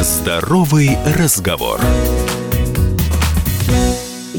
Здоровый разговор.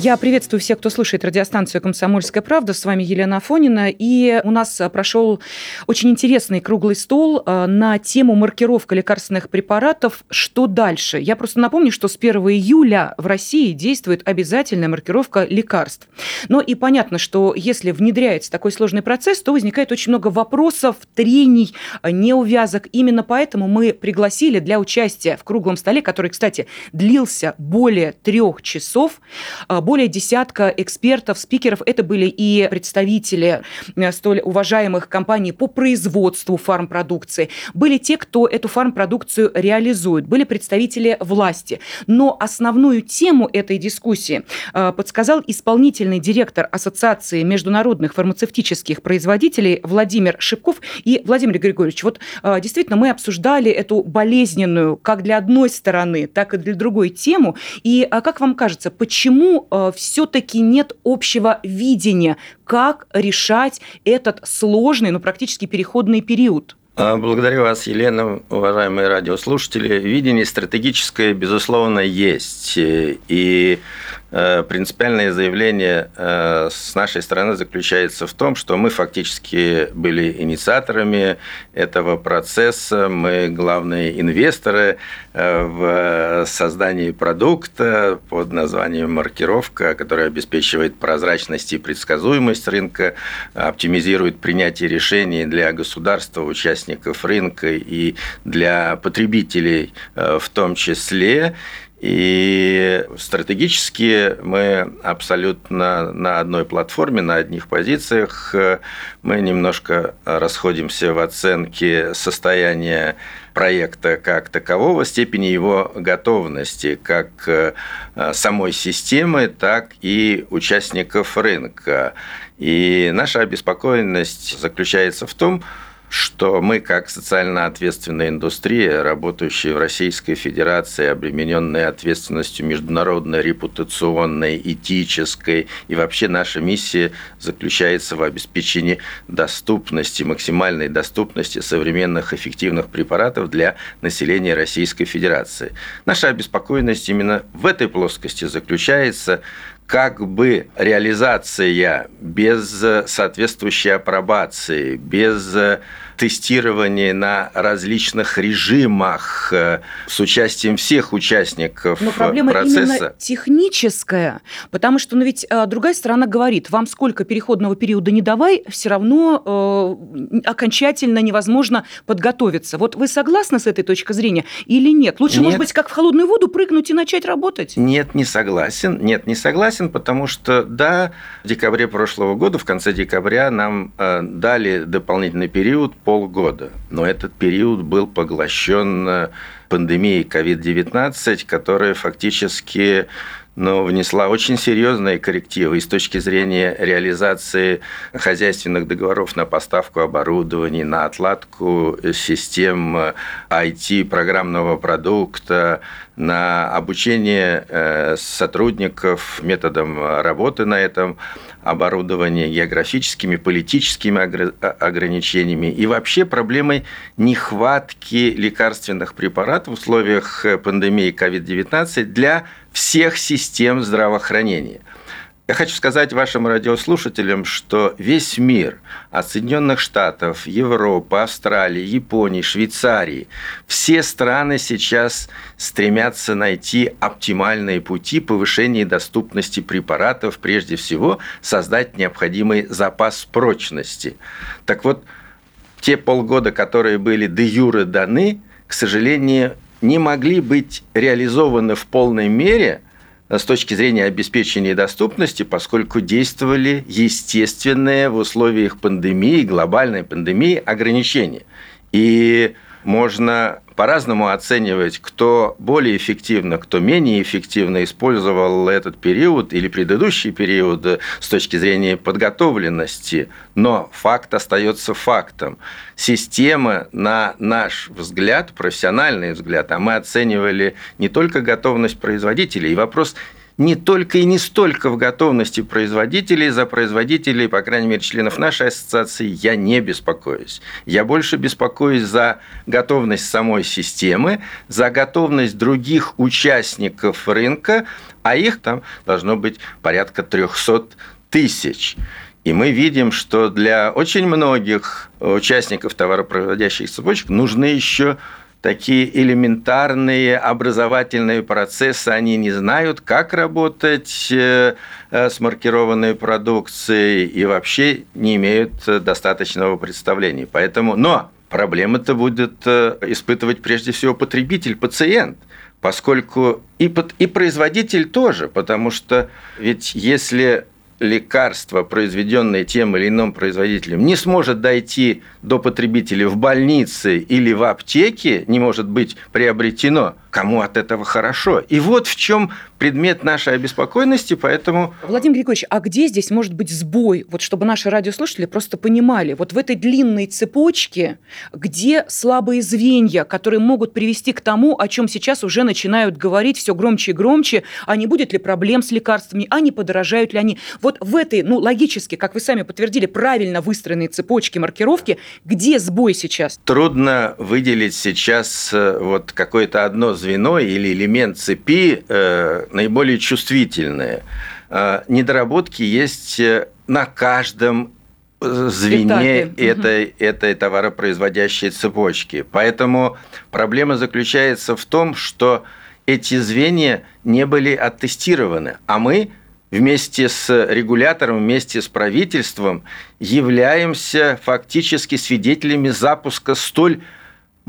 Я приветствую всех, кто слушает радиостанцию «Комсомольская правда». С вами Елена Афонина. И у нас прошел очень интересный круглый стол э, на тему маркировка лекарственных препаратов. Что дальше? Я просто напомню, что с 1 июля в России действует обязательная маркировка лекарств. Но и понятно, что если внедряется такой сложный процесс, то возникает очень много вопросов, трений, неувязок. Именно поэтому мы пригласили для участия в круглом столе, который, кстати, длился более трех часов, э, более десятка экспертов, спикеров. Это были и представители э, столь уважаемых компаний по производству фармпродукции. Были те, кто эту фармпродукцию реализует. Были представители власти. Но основную тему этой дискуссии э, подсказал исполнительный директор Ассоциации международных фармацевтических производителей Владимир Шипков. И, Владимир Григорьевич, вот э, действительно мы обсуждали эту болезненную как для одной стороны, так и для другой тему. И как вам кажется, почему все-таки нет общего видения, как решать этот сложный, ну, практически переходный период? А, благодарю вас, Елена, уважаемые радиослушатели. Видение стратегическое, безусловно, есть. И Э, принципиальное заявление э, с нашей стороны заключается в том, что мы фактически были инициаторами этого процесса, мы главные инвесторы э, в создании продукта под названием маркировка, которая обеспечивает прозрачность и предсказуемость рынка, оптимизирует принятие решений для государства, участников рынка и для потребителей в том числе. И стратегически мы абсолютно на одной платформе, на одних позициях. Мы немножко расходимся в оценке состояния проекта как такового, степени его готовности как э, самой системы, так и участников рынка. И наша обеспокоенность заключается в том, мы, как социально ответственная индустрия, работающая в Российской Федерации, обремененная ответственностью международной, репутационной, этической, и вообще наша миссия заключается в обеспечении доступности, максимальной доступности современных эффективных препаратов для населения Российской Федерации. Наша обеспокоенность именно в этой плоскости заключается, как бы реализация без соответствующей апробации, без тестирование на различных режимах э, с участием всех участников Но проблема процесса. именно техническая, потому что, ну ведь э, другая сторона говорит, вам сколько переходного периода не давай, все равно э, окончательно невозможно подготовиться. Вот вы согласны с этой точкой зрения или нет? Лучше, нет. может быть, как в холодную воду прыгнуть и начать работать? Нет, не согласен. Нет, не согласен, потому что, да, в декабре прошлого года, в конце декабря нам э, дали дополнительный период полгода. Но этот период был поглощен э, пандемией COVID-19, которая фактически но внесла очень серьезные коррективы и с точки зрения реализации хозяйственных договоров на поставку оборудования, на отладку систем IT, программного продукта, на обучение э, сотрудников методом работы на этом оборудовании, географическими, политическими ограничениями и вообще проблемой нехватки лекарственных препаратов в условиях пандемии COVID-19 для всех систем здравоохранения. Я хочу сказать вашим радиослушателям, что весь мир от Соединенных Штатов, Европы, Австралии, Японии, Швейцарии, все страны сейчас стремятся найти оптимальные пути повышения доступности препаратов, прежде всего создать необходимый запас прочности. Так вот, те полгода, которые были де юре даны, к сожалению, не могли быть реализованы в полной мере с точки зрения обеспечения доступности, поскольку действовали естественные в условиях пандемии, глобальной пандемии ограничения. И можно по-разному оценивать, кто более эффективно, кто менее эффективно использовал этот период или предыдущий период с точки зрения подготовленности. Но факт остается фактом. Система, на наш взгляд, профессиональный взгляд, а мы оценивали не только готовность производителей, и вопрос не только и не столько в готовности производителей, за производителей, по крайней мере, членов нашей ассоциации, я не беспокоюсь. Я больше беспокоюсь за готовность самой системы, за готовность других участников рынка, а их там должно быть порядка 300 тысяч. И мы видим, что для очень многих участников товаропроизводящих цепочек нужны еще такие элементарные образовательные процессы, они не знают, как работать э, э, с маркированной продукцией и вообще не имеют достаточного представления. Поэтому, но проблемы-то будет э, испытывать прежде всего потребитель, пациент поскольку и, и производитель тоже, потому что ведь если лекарство, произведенное тем или иным производителем, не сможет дойти до потребителя в больнице или в аптеке, не может быть приобретено, кому от этого хорошо. И вот в чем предмет нашей обеспокоенности, поэтому... Владимир Григорьевич, а где здесь может быть сбой? Вот чтобы наши радиослушатели просто понимали, вот в этой длинной цепочке, где слабые звенья, которые могут привести к тому, о чем сейчас уже начинают говорить все громче и громче, а не будет ли проблем с лекарствами, а не подорожают ли они. Вот в этой, ну, логически, как вы сами подтвердили, правильно выстроенной цепочке маркировки, где сбой сейчас? Трудно выделить сейчас э, вот какое-то одно звено или элемент цепи э, наиболее чувствительное. Э, недоработки есть э, на каждом звене этой, угу. этой товаропроизводящей цепочки. Поэтому проблема заключается в том, что эти звенья не были оттестированы, а мы вместе с регулятором, вместе с правительством являемся фактически свидетелями запуска столь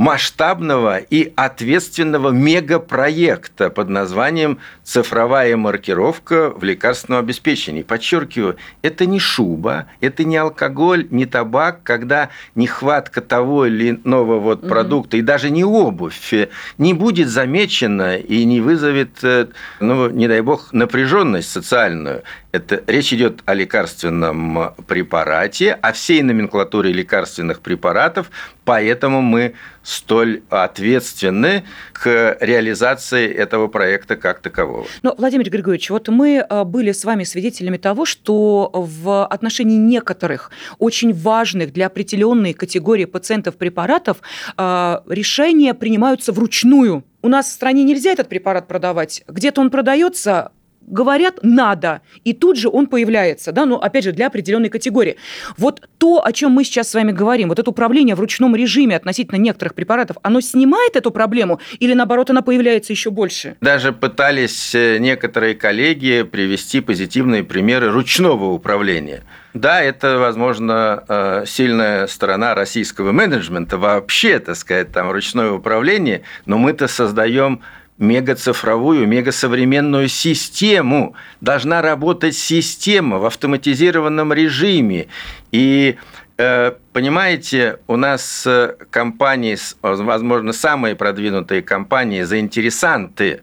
масштабного и ответственного мегапроекта под названием «Цифровая маркировка в лекарственном обеспечении». Подчеркиваю, это не шуба, это не алкоголь, не табак, когда нехватка того или иного вот продукта mm-hmm. и даже не обувь не будет замечена и не вызовет, э, ну, не дай бог, напряженность социальную. Это речь идет о лекарственном препарате, о всей номенклатуре лекарственных препаратов, поэтому мы столь ответственны к реализации этого проекта как такового. Но, Владимир Григорьевич, вот мы а, были с вами свидетелями того, что в отношении некоторых очень важных для определенной категории пациентов препаратов а, решения принимаются вручную. У нас в стране нельзя этот препарат продавать. Где-то он продается, говорят «надо», и тут же он появляется, да, ну, опять же для определенной категории. Вот то, о чем мы сейчас с вами говорим, вот это управление в ручном режиме относительно некоторых препаратов, оно снимает эту проблему или наоборот она появляется еще больше? Даже пытались э, некоторые коллеги привести позитивные примеры ручного управления. Да, это, возможно, э, сильная сторона российского менеджмента, вообще, так сказать, там ручное управление, но мы-то создаем мегацифровую, мегасовременную систему. Должна работать система в автоматизированном режиме. И э, Понимаете, у нас э, компании, возможно, самые продвинутые компании, заинтересанты,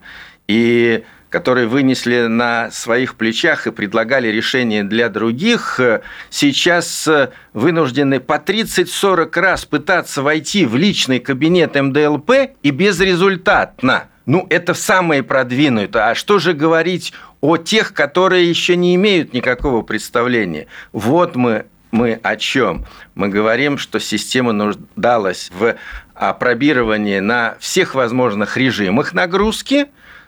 и которые вынесли на своих плечах и предлагали решения для других, э, сейчас вынуждены по 30-40 раз пытаться войти в личный кабинет МДЛП и безрезультатно. Ну, это самые продвинутые. А что же говорить о тех, которые еще не имеют никакого представления? Вот мы мы о чем? Мы говорим, что система нуждалась в опробировании на всех возможных режимах нагрузки,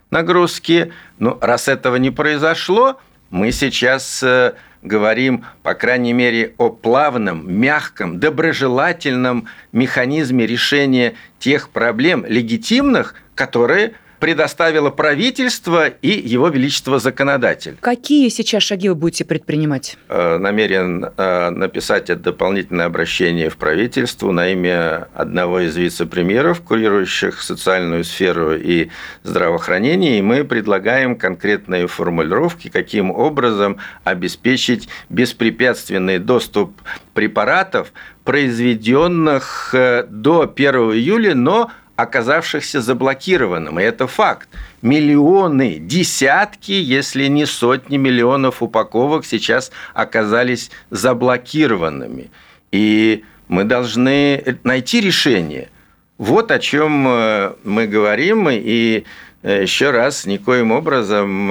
нагрузки. Ну, раз этого не произошло, мы сейчас э, говорим, по крайней мере, о плавном, мягком, доброжелательном механизме решения тех проблем легитимных, которые предоставило правительство и его величество законодатель. Какие сейчас шаги вы будете предпринимать? Э, намерен э, написать это дополнительное обращение в правительство на имя одного из вице-премьеров, курирующих социальную сферу и здравоохранение, и мы предлагаем конкретные формулировки, каким образом обеспечить беспрепятственный доступ препаратов, произведенных э, до 1 июля, но оказавшихся заблокированным. И это факт. Миллионы, десятки, если не сотни миллионов упаковок сейчас оказались заблокированными. И мы должны найти решение. Вот о чем э, мы говорим. И еще раз, никоим образом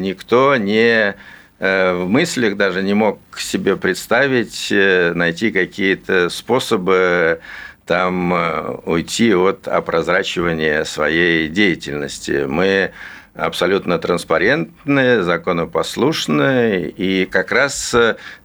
никто не в мыслях даже не мог себе представить найти какие-то способы там уйти от опрозрачивания своей деятельности. Мы абсолютно транспарентные, законопослушные, и как раз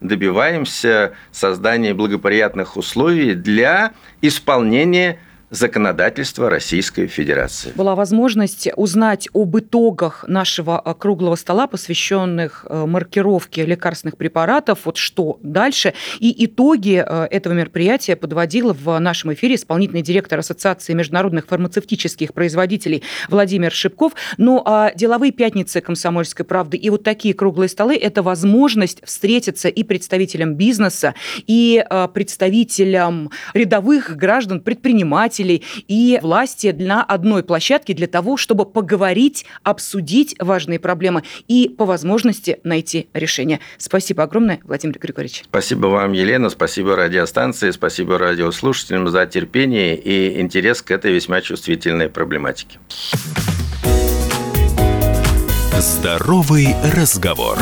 добиваемся создания благоприятных условий для исполнения законодательства Российской Федерации. Была возможность узнать об итогах нашего э, круглого стола, посвященных э, маркировке лекарственных препаратов, вот что дальше. И итоги э, этого мероприятия подводил в нашем эфире исполнительный директор Ассоциации международных фармацевтических производителей Владимир Шипков. Ну а деловые пятницы «Комсомольской правды» и вот такие круглые столы – это возможность встретиться и представителям бизнеса, и представителям рядовых граждан, предпринимателей, руководителей и власти на одной площадке для того, чтобы поговорить, обсудить важные проблемы и по возможности найти решение. Спасибо огромное, Владимир Григорьевич. Спасибо вам, Елена, спасибо радиостанции, спасибо радиослушателям за терпение и интерес к этой весьма чувствительной проблематике. Здоровый разговор.